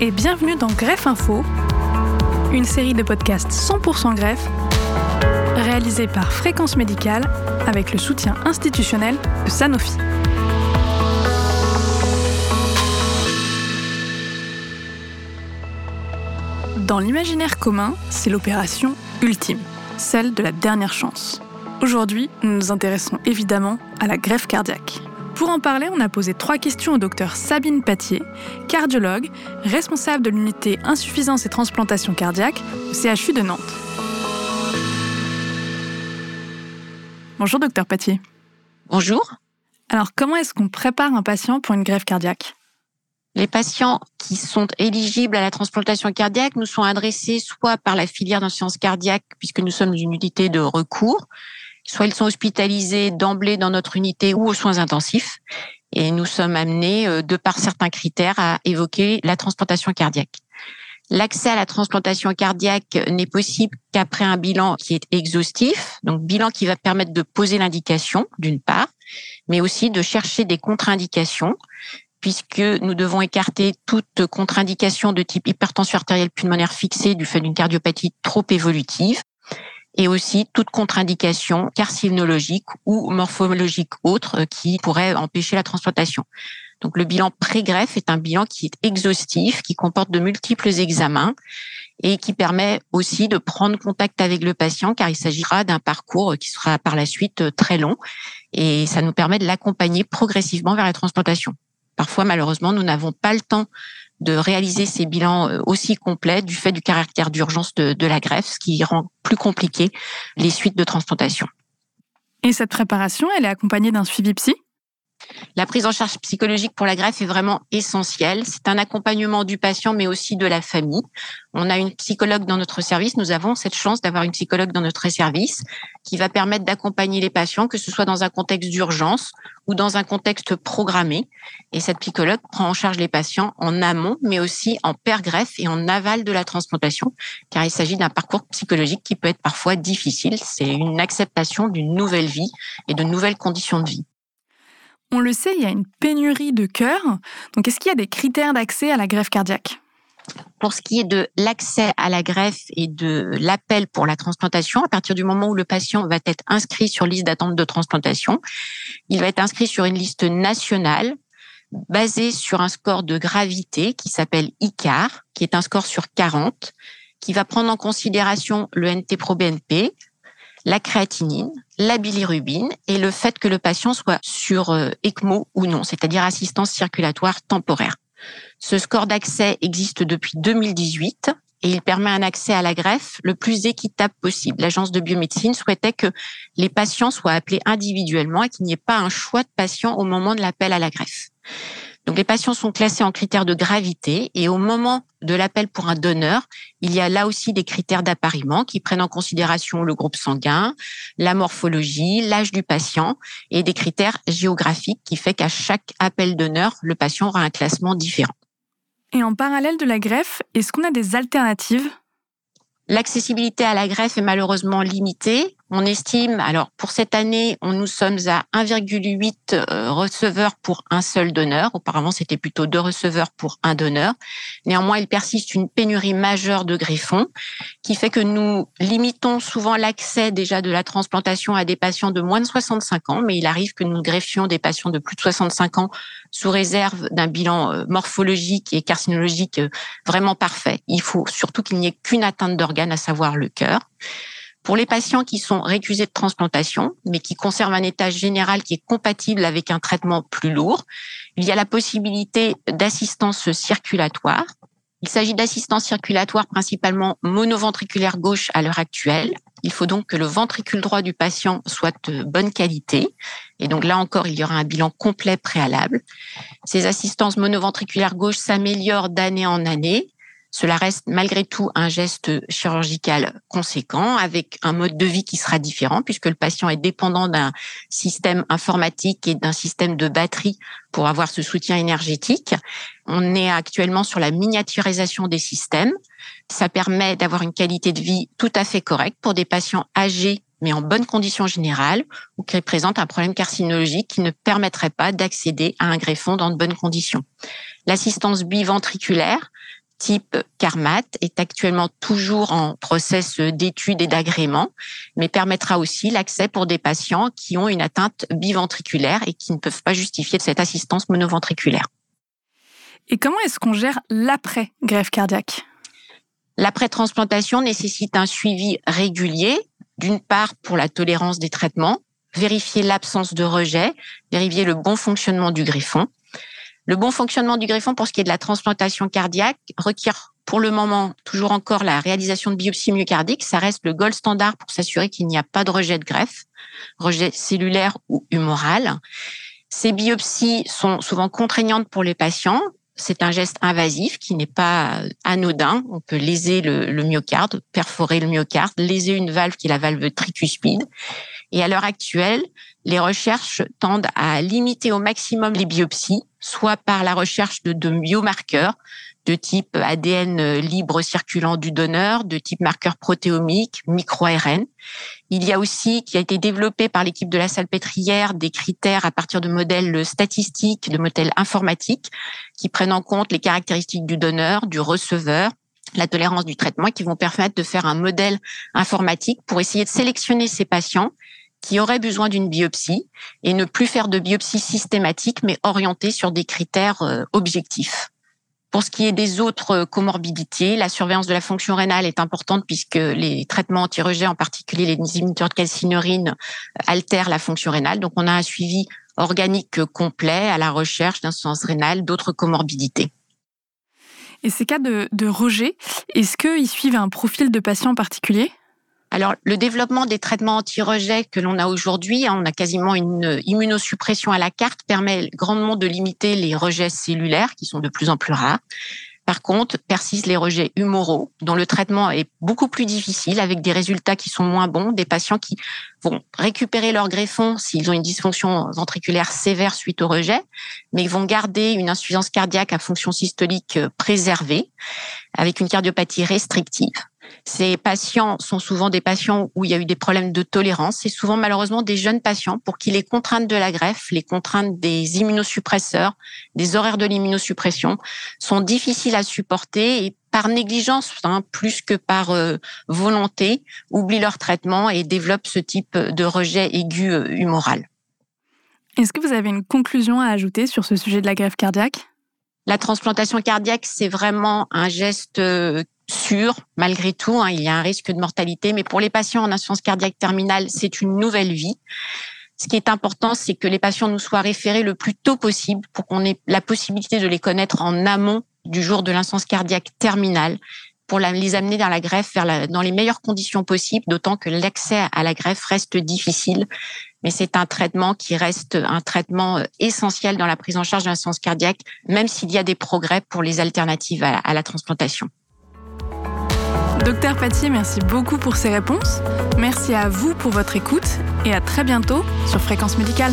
et bienvenue dans Greffe Info, une série de podcasts 100% greffe réalisée par Fréquence Médicale avec le soutien institutionnel de Sanofi. Dans l'imaginaire commun, c'est l'opération ultime, celle de la dernière chance. Aujourd'hui, nous nous intéressons évidemment à la greffe cardiaque. Pour en parler, on a posé trois questions au docteur Sabine Patier, cardiologue, responsable de l'unité insuffisance et transplantation cardiaque au CHU de Nantes. Bonjour docteur Patier. Bonjour. Alors comment est-ce qu'on prépare un patient pour une greffe cardiaque? Les patients qui sont éligibles à la transplantation cardiaque nous sont adressés soit par la filière d'insuffisance cardiaque, puisque nous sommes une unité de recours, soit ils sont hospitalisés d'emblée dans notre unité ou aux soins intensifs. Et nous sommes amenés, euh, de par certains critères, à évoquer la transplantation cardiaque. L'accès à la transplantation cardiaque n'est possible qu'après un bilan qui est exhaustif, donc bilan qui va permettre de poser l'indication, d'une part, mais aussi de chercher des contre-indications, puisque nous devons écarter toute contre-indication de type hypertension artérielle pulmonaire fixée du fait d'une cardiopathie trop évolutive, et aussi toute contre-indication carcinologique ou morphologique autre euh, qui pourrait empêcher la transplantation. Donc le bilan pré-greffe est un bilan qui est exhaustif, qui comporte de multiples examens et qui permet aussi de prendre contact avec le patient car il s'agira d'un parcours qui sera par la suite euh, très long et ça nous permet de l'accompagner progressivement vers la transplantation. Parfois, malheureusement, nous n'avons pas le temps de réaliser ces bilans euh, aussi complets du fait du caractère d'urgence de, de, la greffe, ce qui rend plus compliqué les suites de transplantation. Et cette préparation, elle est accompagnée d'un suivi psy? La prise en charge psychologique pour la greffe est vraiment essentielle. C'est un accompagnement du patient, mais aussi de la famille. On a une psychologue dans notre service. Nous avons cette chance d'avoir une psychologue dans notre service qui va permettre d'accompagner les patients, que ce soit dans un contexte d'urgence ou dans un contexte programmé. Et cette psychologue prend en charge les patients en amont, mais aussi en père-greffe et en aval de la transplantation, car il s'agit d'un parcours psychologique qui peut être parfois difficile. C'est une acceptation d'une nouvelle vie et de nouvelles conditions de vie. On le sait, il y a une pénurie de cœurs. Donc, est-ce qu'il y a des critères d'accès à la greffe cardiaque? Pour ce qui est de l'accès à la greffe et de l'appel pour la transplantation, à partir du moment où le patient va être inscrit sur liste d'attente de transplantation, il va être inscrit sur une liste nationale basée sur un score de gravité qui s'appelle ICAR, qui est un score sur 40, qui va prendre en considération le NT-proBNP, la créatinine, la bilirubine et le fait que le patient soit sur euh, ECMO ou non, c'est-à-dire assistance circulatoire temporaire. Ce score d'accès existe depuis 2018 et il permet un accès à la greffe le plus équitable possible. L'agence de biomédecine souhaitait que les patients soient appelés individuellement et qu'il n'y ait pas un choix de patient au moment de l'appel à la greffe. Donc les patients sont classés en critères de gravité et au moment de l'appel pour un donneur, il y a là aussi des critères d'appariement qui prennent en considération le groupe sanguin, la morphologie, l'âge du patient et des critères géographiques qui fait qu'à chaque appel donneur, le patient aura un classement différent. Et en parallèle de la greffe, est-ce qu'on a des alternatives? L'accessibilité à la greffe est malheureusement limitée. On estime, alors pour cette année, on, nous sommes à 1,8 euh, receveurs pour un seul donneur. Auparavant, c'était plutôt deux receveurs pour un donneur. Néanmoins, il persiste une pénurie majeure de greffons qui fait que nous limitons souvent l'accès déjà de la transplantation à des patients de moins de 65 ans, mais il arrive que nous greffions des patients de plus de 65 ans sous réserve d'un bilan euh, morphologique et carcinologique euh, vraiment parfait. Il faut surtout qu'il n'y ait qu'une atteinte d'organe, à savoir le cœur. Pour les patients qui sont récusés de transplantation, mais qui conservent un état général qui est compatible avec un traitement plus lourd, il y a la possibilité d'assistance circulatoire. Il s'agit d'assistance circulatoire principalement monoventriculaire gauche à l'heure actuelle. Il faut donc que le ventricule droit du patient soit de bonne qualité. Et donc là encore, il y aura un bilan complet préalable. Ces assistances monoventriculaires gauche s'améliorent d'année en année. Cela reste malgré tout un geste chirurgical conséquent avec un mode de vie qui sera différent puisque le patient est dépendant d'un système informatique et d'un système de batterie pour avoir ce soutien énergétique. On est actuellement sur la miniaturisation des systèmes. Ça permet d'avoir une qualité de vie tout à fait correcte pour des patients âgés mais en bonne condition générale ou qui présentent un problème carcinologique qui ne permettrait pas d'accéder à un greffon dans de bonnes conditions. L'assistance biventriculaire type Carmat est actuellement toujours en process d'étude et d'agrément, mais permettra aussi l'accès pour des patients qui ont une atteinte biventriculaire et qui ne peuvent pas justifier de cette assistance monoventriculaire. Et comment est-ce qu'on gère l'après-greffe cardiaque? L'après-transplantation nécessite un suivi régulier, d'une part pour la tolérance des traitements, vérifier l'absence de rejet, vérifier le bon fonctionnement du greffon, le bon fonctionnement du greffon pour ce qui est de la transplantation cardiaque requiert pour le moment toujours encore la réalisation de biopsie myocardique. Ça reste le gold standard pour s'assurer qu'il n'y a pas de rejet de greffe, rejet cellulaire ou humoral. Ces biopsies sont souvent contraignantes pour les patients. C'est un geste invasif qui n'est pas anodin. On peut léser le, myocarde, perforer le myocarde, léser une valve qui est la valve tricuspide. Et à l'heure actuelle, les recherches tendent à limiter au maximum les biopsies, soit par la recherche de, biomarqueurs de type ADN libre circulant du donneur, de type marqueur protéomique, micro-ARN. Il y a aussi, qui a été développé par l'équipe de la Salpêtrière, des critères à partir de modèles statistiques, de modèles informatiques, qui prennent en compte les caractéristiques du donneur, du receveur, la tolérance du traitement, qui vont permettre de faire un modèle informatique pour essayer de sélectionner ces patients qui auraient besoin d'une biopsie et ne plus faire de biopsie systématique, mais orientée sur des critères euh, objectifs. Pour ce qui est des autres comorbidités, la surveillance de la fonction rénale est importante puisque les traitements anti-rejet, en particulier les inhibiteurs de calcineurine, altèrent la fonction rénale. Donc, on a un suivi organique complet à la recherche d'insuffisance rénale, d'autres comorbidités. Et ces cas de, de rejet, est-ce qu'ils suivent un profil de patient particulier? Alors, le développement des traitements anti-rejet que l'on a aujourd'hui, hein, on a quasiment une immunosuppression à la carte, permet grandement de limiter les rejets cellulaires qui sont de plus en plus rares. Par contre, persistent les rejets humoraux, dont le traitement est beaucoup plus difficile, avec des résultats qui sont moins bons, des patients qui vont récupérer leur greffon s'ils ont une dysfonction ventriculaire sévère suite au rejet, mais vont garder une insuffisance cardiaque à fonction systolique préservée, avec une cardiopathie restrictive. Ces patients sont souvent des patients où il y a eu des problèmes de tolérance. C'est souvent malheureusement des jeunes patients pour qui les contraintes de la greffe, les contraintes des immunosuppresseurs, des horaires de l'immunosuppression sont difficiles à supporter et par négligence, hein, plus que par euh, volonté, oublient leur traitement et développent ce type de rejet aigu euh, humoral. Est-ce que vous avez une conclusion à ajouter sur ce sujet de la greffe cardiaque? La transplantation cardiaque, c'est vraiment un geste euh, sûr, malgré tout. Hein, il y a un risque de mortalité, mais pour les patients en insuffisance cardiaque terminale, c'est une nouvelle vie. Ce qui est important, c'est que les patients nous soient référés le plus tôt possible pour qu'on ait la possibilité de les connaître en amont du jour de l'insuffisance cardiaque terminale pour les amener dans la greffe dans les meilleures conditions possibles, d'autant que l'accès à la greffe reste difficile. Mais c'est un traitement qui reste un traitement euh, essentiel dans la prise en charge de l'insuffisance cardiaque, même s'il y a des progrès pour les alternatives à la transplantation. Docteur Patier, merci beaucoup pour ces réponses. Merci à vous pour votre écoute et à très bientôt sur Fréquence Médicale.